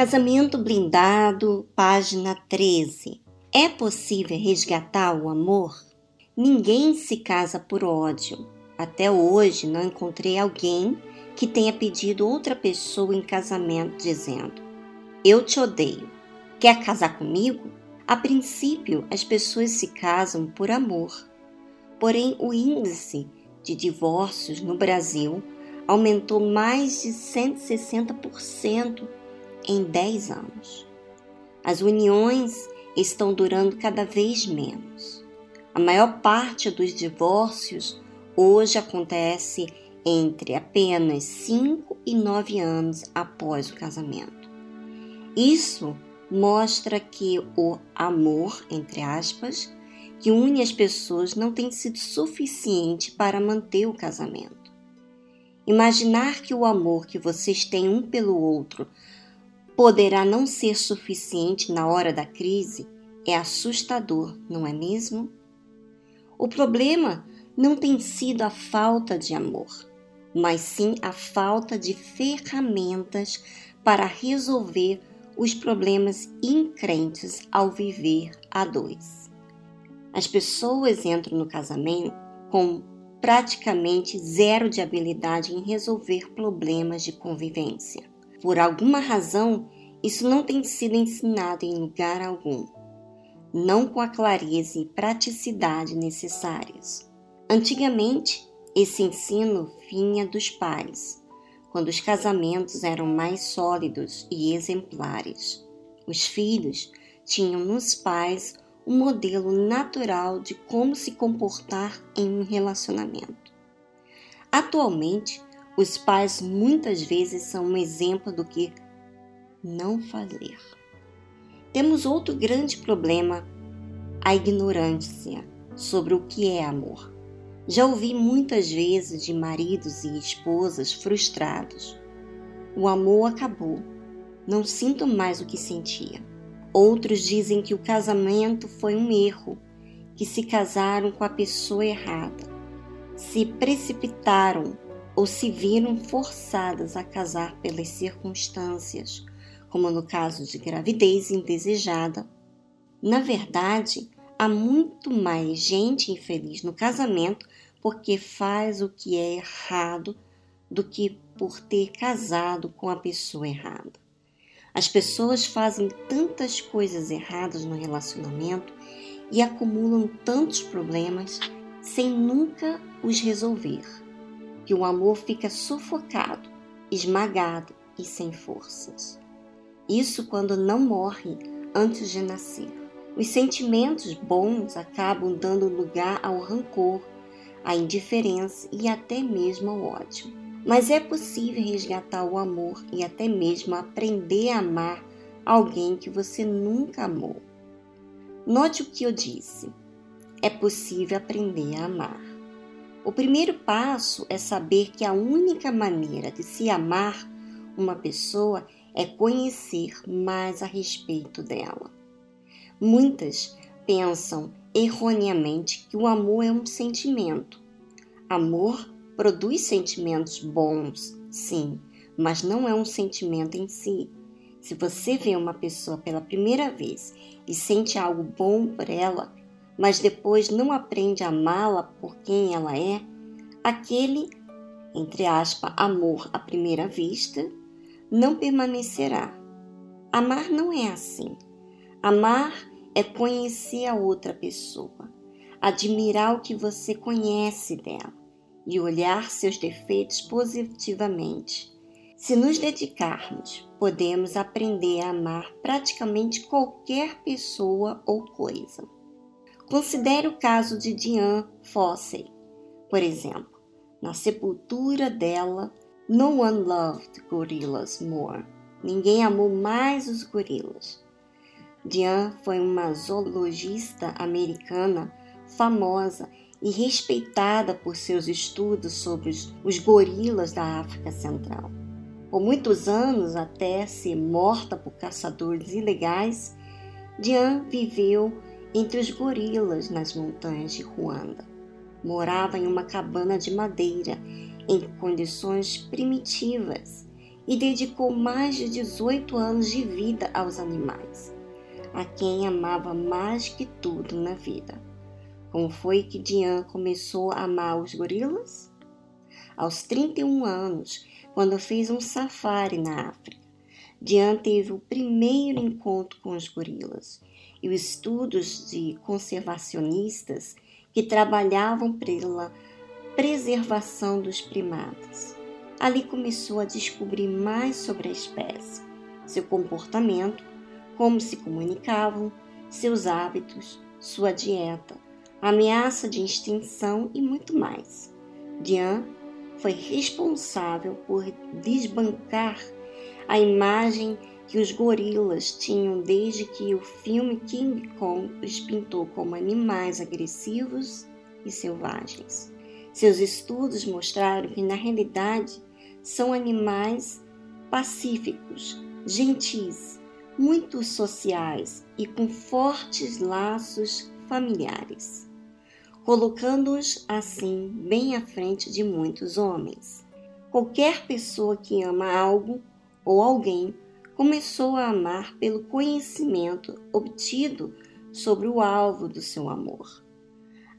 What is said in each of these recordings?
Casamento blindado, página 13. É possível resgatar o amor? Ninguém se casa por ódio. Até hoje não encontrei alguém que tenha pedido outra pessoa em casamento dizendo: Eu te odeio. Quer casar comigo? A princípio, as pessoas se casam por amor. Porém, o índice de divórcios no Brasil aumentou mais de 160% em 10 anos. As uniões estão durando cada vez menos. A maior parte dos divórcios hoje acontece entre apenas 5 e 9 anos após o casamento. Isso mostra que o amor, entre aspas, que une as pessoas não tem sido suficiente para manter o casamento. Imaginar que o amor que vocês têm um pelo outro poderá não ser suficiente na hora da crise é assustador, não é mesmo? O problema não tem sido a falta de amor, mas sim a falta de ferramentas para resolver os problemas increntes ao viver a dois. As pessoas entram no casamento com praticamente zero de habilidade em resolver problemas de convivência. Por alguma razão, isso não tem sido ensinado em lugar algum, não com a clareza e praticidade necessárias. Antigamente, esse ensino vinha dos pais, quando os casamentos eram mais sólidos e exemplares. Os filhos tinham nos pais um modelo natural de como se comportar em um relacionamento. Atualmente, os pais muitas vezes são um exemplo do que não fazer. Temos outro grande problema, a ignorância sobre o que é amor. Já ouvi muitas vezes de maridos e esposas frustrados. O amor acabou. Não sinto mais o que sentia. Outros dizem que o casamento foi um erro, que se casaram com a pessoa errada, se precipitaram ou se viram forçadas a casar pelas circunstâncias, como no caso de gravidez indesejada. Na verdade, há muito mais gente infeliz no casamento porque faz o que é errado do que por ter casado com a pessoa errada. As pessoas fazem tantas coisas erradas no relacionamento e acumulam tantos problemas sem nunca os resolver, que o amor fica sufocado, esmagado e sem forças. Isso quando não morre antes de nascer. Os sentimentos bons acabam dando lugar ao rancor, à indiferença e até mesmo ao ódio. Mas é possível resgatar o amor e até mesmo aprender a amar alguém que você nunca amou. Note o que eu disse. É possível aprender a amar. O primeiro passo é saber que a única maneira de se amar uma pessoa é conhecer mais a respeito dela. Muitas pensam erroneamente que o amor é um sentimento. Amor produz sentimentos bons, sim, mas não é um sentimento em si. Se você vê uma pessoa pela primeira vez e sente algo bom por ela, mas depois não aprende a amá-la por quem ela é, aquele, entre aspas, amor à primeira vista, não permanecerá. Amar não é assim. Amar é conhecer a outra pessoa, admirar o que você conhece dela e olhar seus defeitos positivamente. Se nos dedicarmos, podemos aprender a amar praticamente qualquer pessoa ou coisa. Considere o caso de Diane Fossey, por exemplo. Na sepultura dela, No one loved gorillas more. Ninguém amou mais os gorilas. Diane foi uma zoologista americana famosa e respeitada por seus estudos sobre os gorilas da África Central. Por muitos anos, até ser morta por caçadores ilegais, Diane viveu entre os gorilas nas montanhas de Ruanda. Morava em uma cabana de madeira, em condições primitivas, e dedicou mais de 18 anos de vida aos animais, a quem amava mais que tudo na vida. Como foi que Diane começou a amar os gorilas? Aos 31 anos, quando fez um safari na África, Diane teve o primeiro encontro com os gorilas e os estudos de conservacionistas que trabalhavam pela preservação dos primatas. Ali começou a descobrir mais sobre a espécie, seu comportamento, como se comunicavam, seus hábitos, sua dieta, ameaça de extinção e muito mais. Diane foi responsável por desbancar a imagem que os gorilas tinham desde que o filme King Kong os pintou como animais agressivos e selvagens. Seus estudos mostraram que, na realidade, são animais pacíficos, gentis, muito sociais e com fortes laços familiares colocando-os assim bem à frente de muitos homens. Qualquer pessoa que ama algo ou alguém começou a amar pelo conhecimento obtido sobre o alvo do seu amor.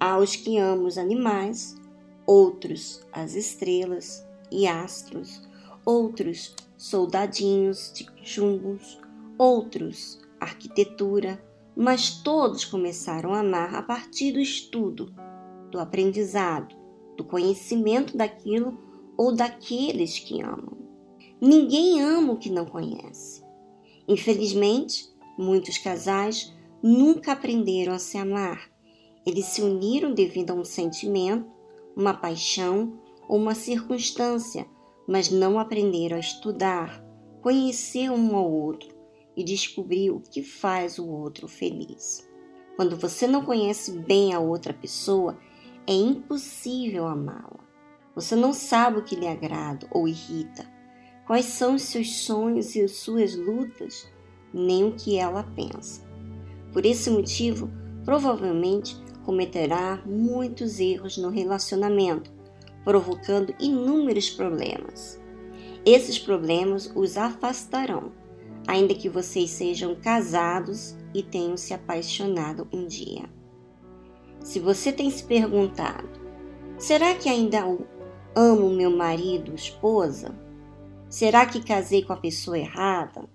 Há os que amam os animais, outros as estrelas e astros, outros soldadinhos de chumbos, outros arquitetura, mas todos começaram a amar a partir do estudo, do aprendizado, do conhecimento daquilo ou daqueles que amam. Ninguém ama o que não conhece. Infelizmente, muitos casais nunca aprenderam a se amar. Eles se uniram devido a um sentimento, uma paixão ou uma circunstância, mas não aprenderam a estudar, conhecer um ao outro e descobrir o que faz o outro feliz. Quando você não conhece bem a outra pessoa, é impossível amá-la. Você não sabe o que lhe agrada ou irrita, quais são os seus sonhos e as suas lutas, nem o que ela pensa. Por esse motivo, provavelmente cometerá muitos erros no relacionamento, provocando inúmeros problemas. Esses problemas os afastarão ainda que vocês sejam casados e tenham se apaixonado um dia. Se você tem se perguntado, será que ainda amo meu marido, esposa? Será que casei com a pessoa errada?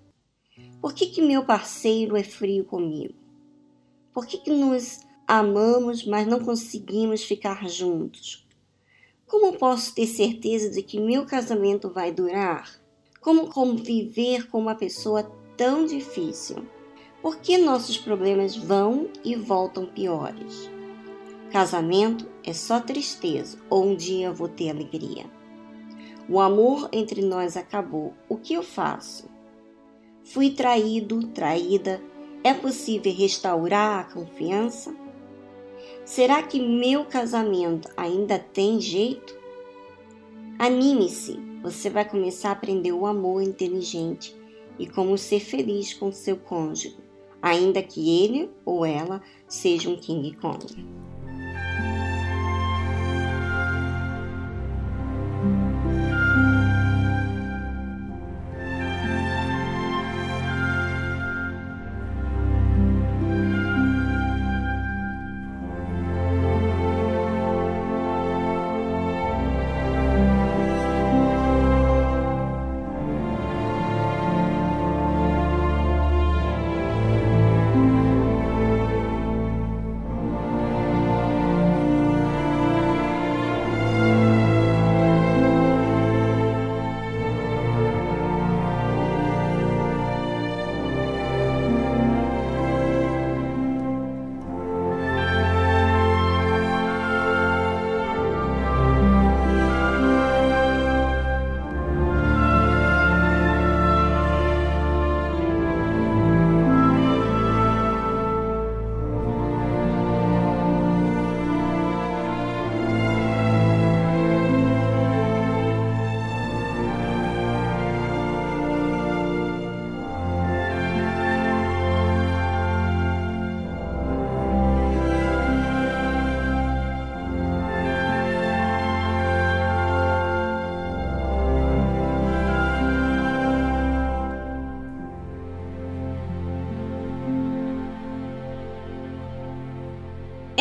Por que, que meu parceiro é frio comigo? Por que, que nos amamos, mas não conseguimos ficar juntos? Como posso ter certeza de que meu casamento vai durar? Como conviver com uma pessoa tão difícil? Por que nossos problemas vão e voltam piores? Casamento é só tristeza ou um dia vou ter alegria? O amor entre nós acabou. O que eu faço? Fui traído, traída. É possível restaurar a confiança? Será que meu casamento ainda tem jeito? Anime-se, você vai começar a aprender o amor inteligente e como ser feliz com seu cônjuge, ainda que ele ou ela seja um King Kong.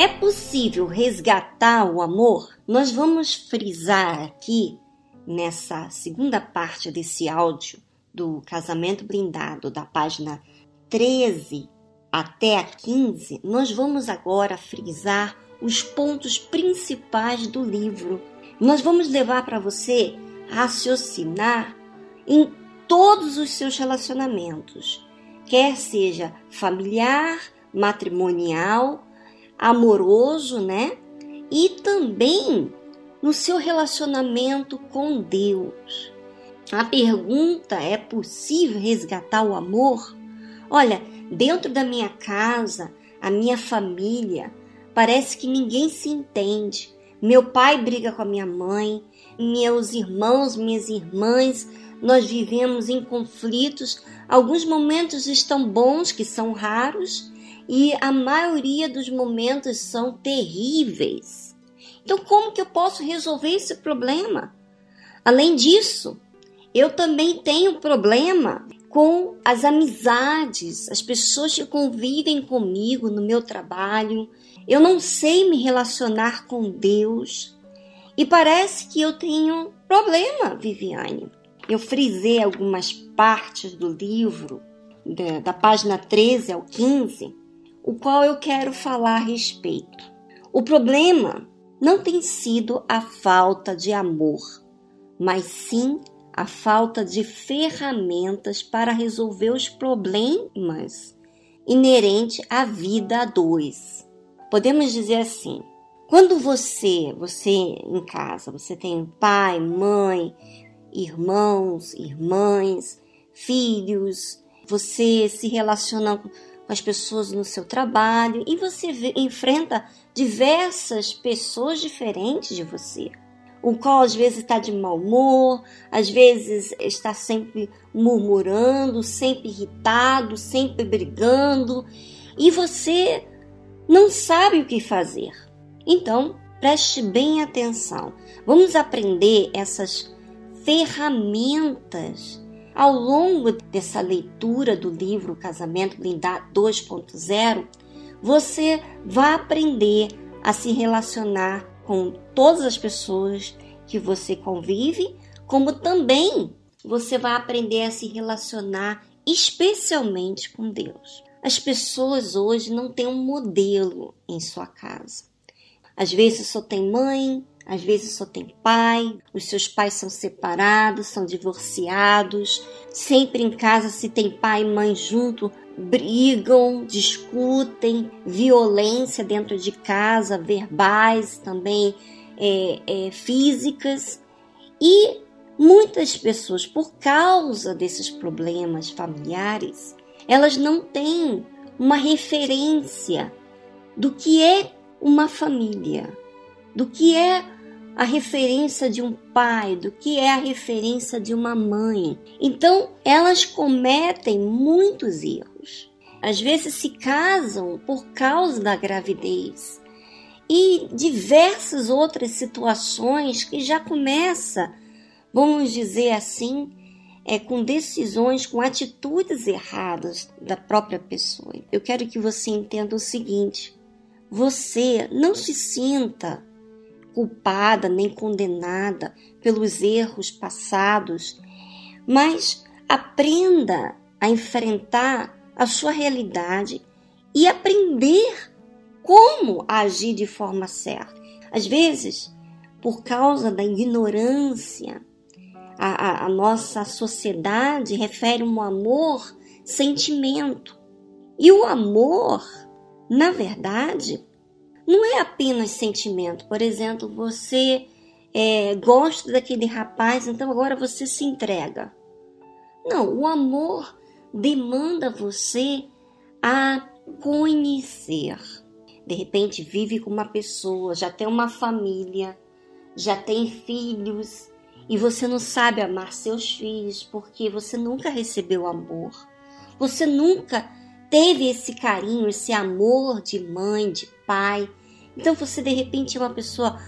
Possível resgatar o amor? Nós vamos frisar aqui, nessa segunda parte desse áudio do Casamento Blindado, da página 13 até a 15, nós vamos agora frisar os pontos principais do livro. Nós vamos levar para você raciocinar em todos os seus relacionamentos, quer seja familiar, matrimonial, amoroso, né? E também no seu relacionamento com Deus. A pergunta é possível resgatar o amor? Olha, dentro da minha casa, a minha família, parece que ninguém se entende. Meu pai briga com a minha mãe, meus irmãos, minhas irmãs, nós vivemos em conflitos. Alguns momentos estão bons, que são raros, e a maioria dos momentos são terríveis. Então, como que eu posso resolver esse problema? Além disso, eu também tenho problema com as amizades, as pessoas que convivem comigo no meu trabalho. Eu não sei me relacionar com Deus. E parece que eu tenho problema, Viviane. Eu frisei algumas partes do livro, da, da página 13 ao 15, o qual eu quero falar a respeito. O problema não tem sido a falta de amor, mas sim a falta de ferramentas para resolver os problemas inerentes à vida a dois. Podemos dizer assim: quando você, você em casa, você tem pai, mãe, irmãos, irmãs, filhos, você se relaciona com as pessoas no seu trabalho e você vê, enfrenta diversas pessoas diferentes de você. O qual às vezes está de mau humor, às vezes está sempre murmurando, sempre irritado, sempre brigando, e você não sabe o que fazer. Então, preste bem atenção. Vamos aprender essas ferramentas ao longo dessa leitura do livro Casamento Blindado 2.0, você vai aprender a se relacionar com todas as pessoas que você convive, como também você vai aprender a se relacionar especialmente com Deus. As pessoas hoje não têm um modelo em sua casa. Às vezes só tem mãe, às vezes só tem pai, os seus pais são separados, são divorciados. Sempre em casa, se tem pai e mãe junto, brigam, discutem, violência dentro de casa, verbais também, é, é, físicas. E muitas pessoas, por causa desses problemas familiares, elas não têm uma referência do que é uma família do que é a referência de um pai, do que é a referência de uma mãe. Então, elas cometem muitos erros. Às vezes se casam por causa da gravidez e diversas outras situações que já começa, vamos dizer assim, é com decisões, com atitudes erradas da própria pessoa. Eu quero que você entenda o seguinte: você não se sinta culpada nem condenada pelos erros passados, mas aprenda a enfrentar a sua realidade e aprender como agir de forma certa. Às vezes, por causa da ignorância, a, a, a nossa sociedade refere um amor sentimento. E o amor, na verdade, não é apenas sentimento. Por exemplo, você é, gosta daquele rapaz, então agora você se entrega. Não, o amor demanda você a conhecer. De repente vive com uma pessoa, já tem uma família, já tem filhos e você não sabe amar seus filhos porque você nunca recebeu amor. Você nunca teve esse carinho, esse amor de mãe, de pai. Então você de repente é uma pessoa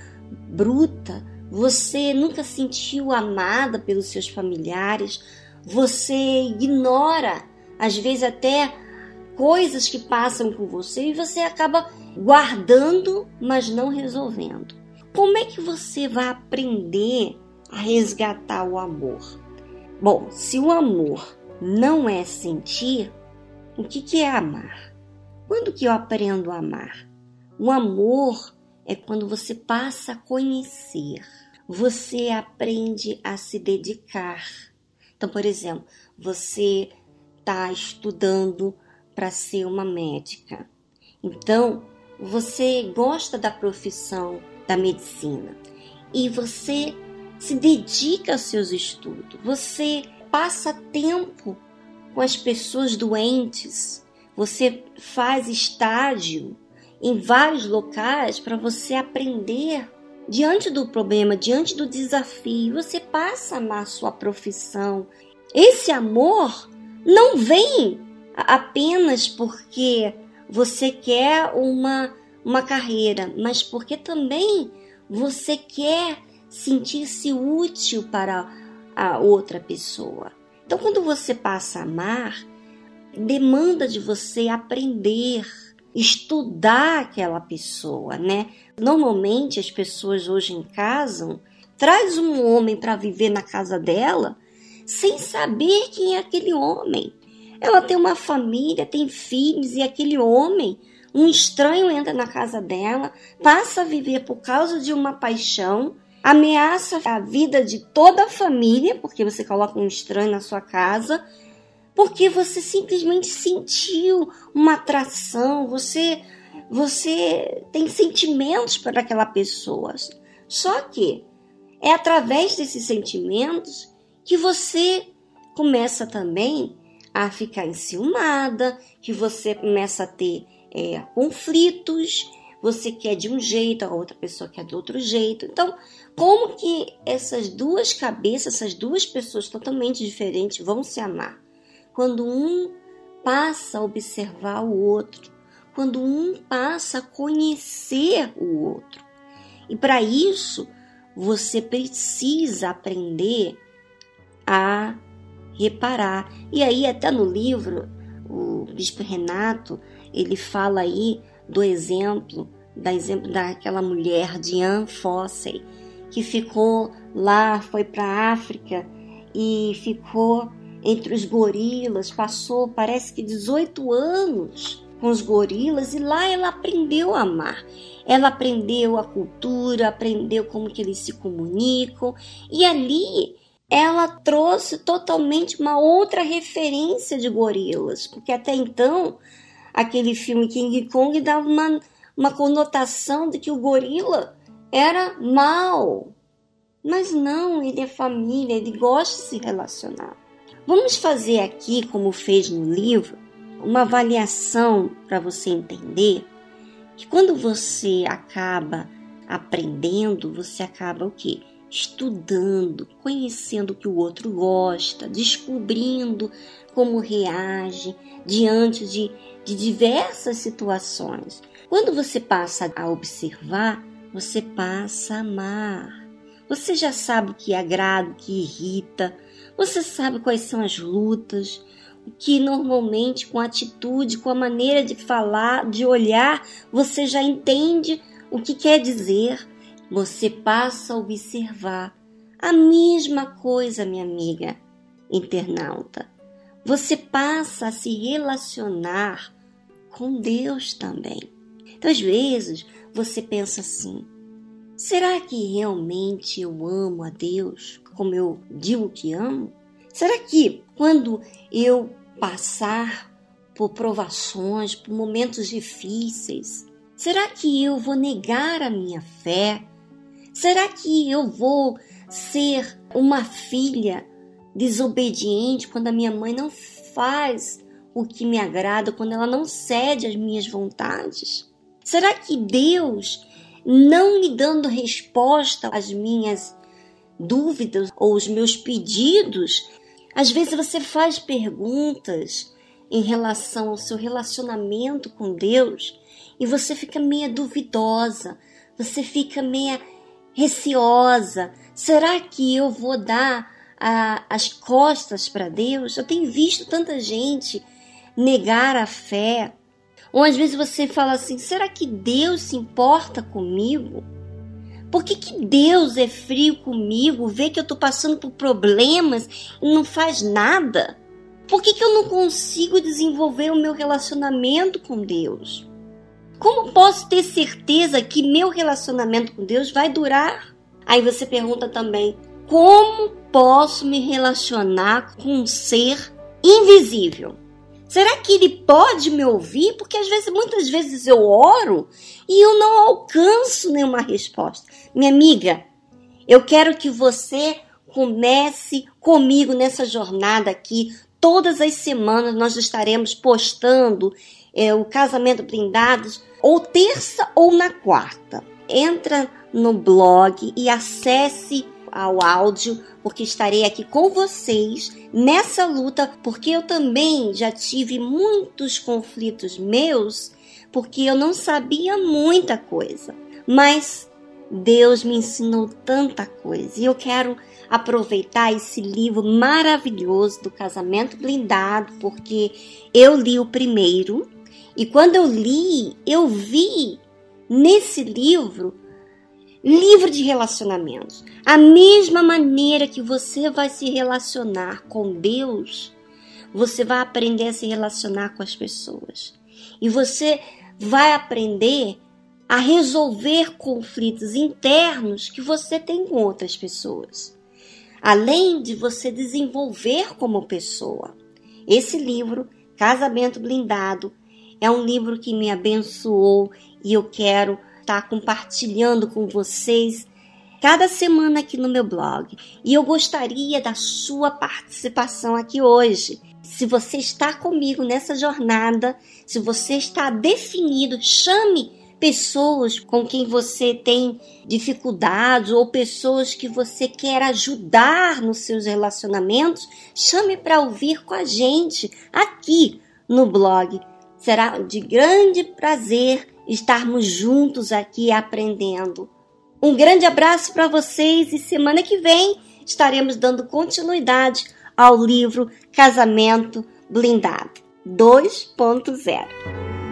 bruta, você nunca sentiu amada pelos seus familiares, você ignora, às vezes até coisas que passam com você e você acaba guardando, mas não resolvendo. Como é que você vai aprender a resgatar o amor? Bom, se o amor não é sentir, o que, que é amar? Quando que eu aprendo a amar? O amor é quando você passa a conhecer, você aprende a se dedicar. Então, por exemplo, você está estudando para ser uma médica. Então, você gosta da profissão da medicina e você se dedica aos seus estudos. Você passa tempo com as pessoas doentes. Você faz estágio em vários locais para você aprender diante do problema, diante do desafio. Você passa a amar sua profissão. Esse amor não vem apenas porque você quer uma, uma carreira, mas porque também você quer sentir-se útil para a outra pessoa. Então, quando você passa a amar, demanda de você aprender, estudar aquela pessoa, né? Normalmente as pessoas hoje em casa traz um homem para viver na casa dela sem saber quem é aquele homem. Ela tem uma família, tem filhos e aquele homem, um estranho entra na casa dela, passa a viver por causa de uma paixão, ameaça a vida de toda a família, porque você coloca um estranho na sua casa, porque você simplesmente sentiu uma atração, você você tem sentimentos para aquela pessoa. Só que é através desses sentimentos que você começa também a ficar enciumada, que você começa a ter é, conflitos, você quer de um jeito, a outra pessoa quer do outro jeito. Então, como que essas duas cabeças, essas duas pessoas totalmente diferentes vão se amar? Quando um passa a observar o outro, quando um passa a conhecer o outro. E para isso, você precisa aprender a reparar. E aí, até no livro, o bispo Renato, ele fala aí do exemplo, da exemplo daquela mulher, Diane Fossey, que ficou lá, foi para a África e ficou entre os gorilas, passou parece que 18 anos com os gorilas e lá ela aprendeu a amar. Ela aprendeu a cultura, aprendeu como que eles se comunicam e ali ela trouxe totalmente uma outra referência de gorilas, porque até então aquele filme King Kong dava uma, uma conotação de que o gorila era mal. Mas não, ele é família, ele gosta de se relacionar. Vamos fazer aqui, como fez no livro, uma avaliação para você entender que quando você acaba aprendendo, você acaba o quê? estudando, conhecendo o que o outro gosta, descobrindo como reage diante de, de diversas situações. Quando você passa a observar, você passa a amar. Você já sabe o que agrada, o que irrita, você sabe quais são as lutas, o que normalmente com a atitude, com a maneira de falar, de olhar, você já entende o que quer dizer você passa a observar a mesma coisa, minha amiga internauta. Você passa a se relacionar com Deus também. Então, às vezes, você pensa assim: será que realmente eu amo a Deus como eu digo que amo? Será que quando eu passar por provações, por momentos difíceis, será que eu vou negar a minha fé? Será que eu vou ser uma filha desobediente quando a minha mãe não faz o que me agrada, quando ela não cede às minhas vontades? Será que Deus, não me dando resposta às minhas dúvidas ou os meus pedidos, às vezes você faz perguntas em relação ao seu relacionamento com Deus e você fica meia duvidosa, você fica meia receosa. Será que eu vou dar a, as costas para Deus? Eu tenho visto tanta gente negar a fé. Ou às vezes você fala assim: será que Deus se importa comigo? Por que, que Deus é frio comigo, vê que eu estou passando por problemas e não faz nada? Por que, que eu não consigo desenvolver o meu relacionamento com Deus? Como posso ter certeza que meu relacionamento com Deus vai durar? Aí você pergunta também: como posso me relacionar com um ser invisível? Será que ele pode me ouvir? Porque às vezes, muitas vezes eu oro e eu não alcanço nenhuma resposta. Minha amiga, eu quero que você comece comigo nessa jornada aqui. Todas as semanas nós estaremos postando é, o casamento blindados, ou terça ou na quarta. Entra no blog e acesse ao áudio, porque estarei aqui com vocês nessa luta, porque eu também já tive muitos conflitos meus, porque eu não sabia muita coisa. Mas Deus me ensinou tanta coisa e eu quero aproveitar esse livro maravilhoso do Casamento Blindado, porque eu li o primeiro e quando eu li, eu vi nesse livro livre de relacionamentos. A mesma maneira que você vai se relacionar com Deus, você vai aprender a se relacionar com as pessoas. E você vai aprender a resolver conflitos internos que você tem com outras pessoas. Além de você desenvolver como pessoa. Esse livro, Casamento Blindado, é um livro que me abençoou e eu quero estar tá compartilhando com vocês cada semana aqui no meu blog. E eu gostaria da sua participação aqui hoje. Se você está comigo nessa jornada, se você está definido, chame pessoas com quem você tem dificuldades ou pessoas que você quer ajudar nos seus relacionamentos, chame para ouvir com a gente aqui no blog. Será de grande prazer estarmos juntos aqui aprendendo. Um grande abraço para vocês e semana que vem estaremos dando continuidade ao livro Casamento Blindado 2.0.